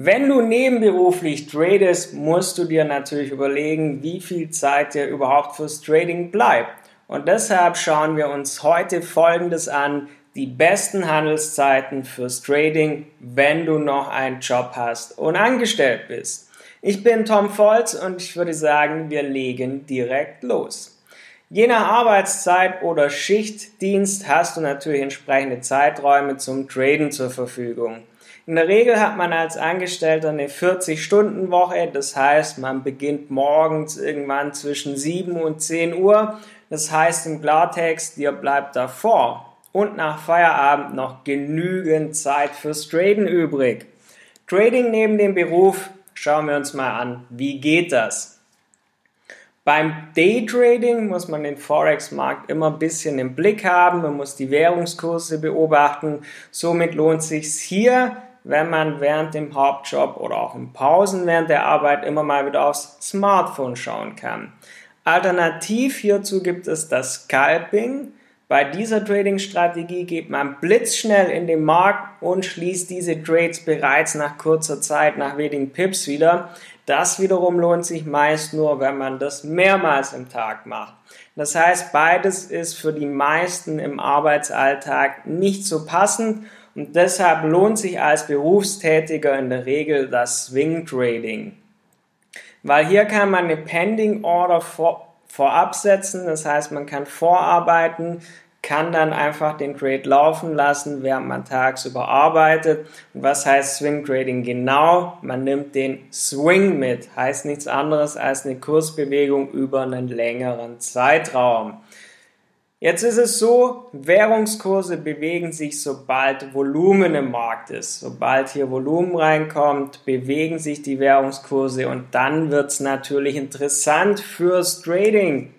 Wenn du nebenberuflich tradest, musst du dir natürlich überlegen, wie viel Zeit dir überhaupt fürs Trading bleibt. Und deshalb schauen wir uns heute Folgendes an, die besten Handelszeiten fürs Trading, wenn du noch einen Job hast und angestellt bist. Ich bin Tom Volz und ich würde sagen, wir legen direkt los. Je nach Arbeitszeit oder Schichtdienst hast du natürlich entsprechende Zeiträume zum Traden zur Verfügung. In der Regel hat man als Angestellter eine 40-Stunden-Woche, das heißt, man beginnt morgens irgendwann zwischen 7 und 10 Uhr. Das heißt im Klartext, dir bleibt davor und nach Feierabend noch genügend Zeit fürs Traden übrig. Trading neben dem Beruf, schauen wir uns mal an, wie geht das? Beim Daytrading muss man den Forex-Markt immer ein bisschen im Blick haben, man muss die Währungskurse beobachten. Somit lohnt es sich hier wenn man während dem Hauptjob oder auch in Pausen während der Arbeit immer mal wieder aufs Smartphone schauen kann. Alternativ hierzu gibt es das Scalping. Bei dieser Trading-Strategie geht man blitzschnell in den Markt und schließt diese Trades bereits nach kurzer Zeit, nach wenigen Pips wieder. Das wiederum lohnt sich meist nur, wenn man das mehrmals im Tag macht. Das heißt, beides ist für die meisten im Arbeitsalltag nicht so passend und deshalb lohnt sich als Berufstätiger in der Regel das Swing Trading. Weil hier kann man eine Pending Order vor, vorab setzen, das heißt, man kann vorarbeiten, kann dann einfach den Trade laufen lassen, während man tagsüber arbeitet. Und was heißt Swing Trading genau? Man nimmt den Swing mit, heißt nichts anderes als eine Kursbewegung über einen längeren Zeitraum. Jetzt ist es so, Währungskurse bewegen sich, sobald Volumen im Markt ist. Sobald hier Volumen reinkommt, bewegen sich die Währungskurse und dann wird es natürlich interessant fürs Trading.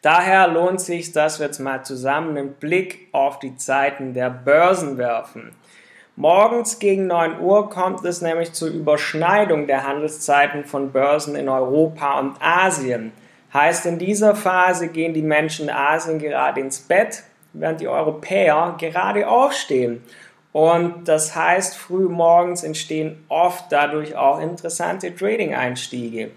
Daher lohnt sich, dass wir jetzt mal zusammen einen Blick auf die Zeiten der Börsen werfen. Morgens gegen 9 Uhr kommt es nämlich zur Überschneidung der Handelszeiten von Börsen in Europa und Asien. Heißt, in dieser Phase gehen die Menschen in Asien gerade ins Bett, während die Europäer gerade aufstehen. Und das heißt, früh morgens entstehen oft dadurch auch interessante Trading-Einstiege.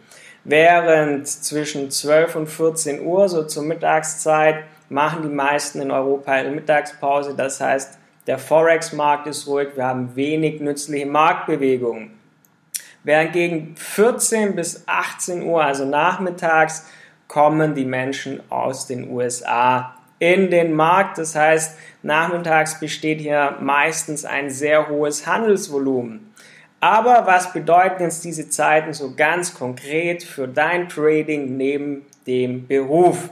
Während zwischen 12 und 14 Uhr, so zur Mittagszeit, machen die meisten in Europa eine Mittagspause. Das heißt, der Forex-Markt ist ruhig, wir haben wenig nützliche Marktbewegungen. Während gegen 14 bis 18 Uhr, also nachmittags, kommen die Menschen aus den USA in den Markt. Das heißt, nachmittags besteht hier meistens ein sehr hohes Handelsvolumen. Aber was bedeuten jetzt diese Zeiten so ganz konkret für dein Trading neben dem Beruf?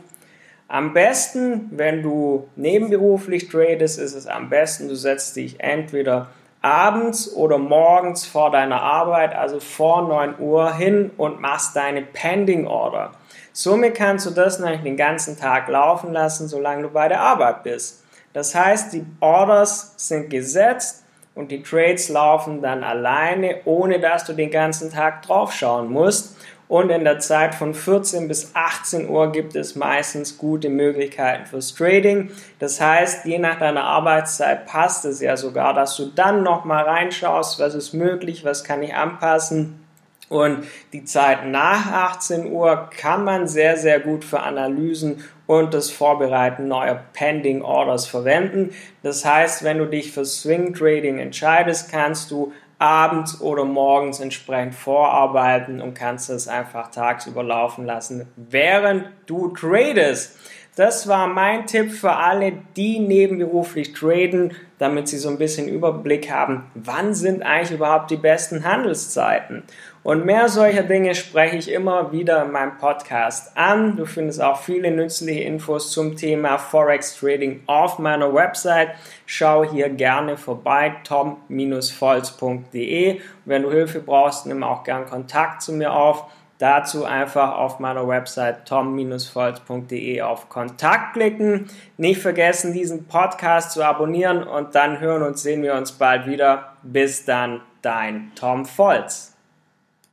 Am besten, wenn du nebenberuflich tradest, ist es am besten, du setzt dich entweder abends oder morgens vor deiner Arbeit, also vor 9 Uhr hin und machst deine Pending Order. Somit kannst du das nämlich den ganzen Tag laufen lassen, solange du bei der Arbeit bist. Das heißt, die Orders sind gesetzt und die Trades laufen dann alleine, ohne dass du den ganzen Tag drauf schauen musst. Und in der Zeit von 14 bis 18 Uhr gibt es meistens gute Möglichkeiten fürs Trading. Das heißt, je nach deiner Arbeitszeit passt es ja sogar, dass du dann nochmal reinschaust, was ist möglich, was kann ich anpassen und die Zeit nach 18 Uhr kann man sehr, sehr gut für Analysen und das Vorbereiten neuer Pending Orders verwenden. Das heißt, wenn du dich für Swing Trading entscheidest, kannst du abends oder morgens entsprechend vorarbeiten und kannst es einfach tagsüber laufen lassen, während du tradest. Das war mein Tipp für alle, die nebenberuflich traden, damit sie so ein bisschen Überblick haben, wann sind eigentlich überhaupt die besten Handelszeiten. Und mehr solcher Dinge spreche ich immer wieder in meinem Podcast an. Du findest auch viele nützliche Infos zum Thema Forex Trading auf meiner Website. Schau hier gerne vorbei, tom-volz.de. Wenn du Hilfe brauchst, nimm auch gern Kontakt zu mir auf. Dazu einfach auf meiner Website tom-volz.de auf Kontakt klicken. Nicht vergessen, diesen Podcast zu abonnieren und dann hören und sehen wir uns bald wieder. Bis dann, dein Tom Volz.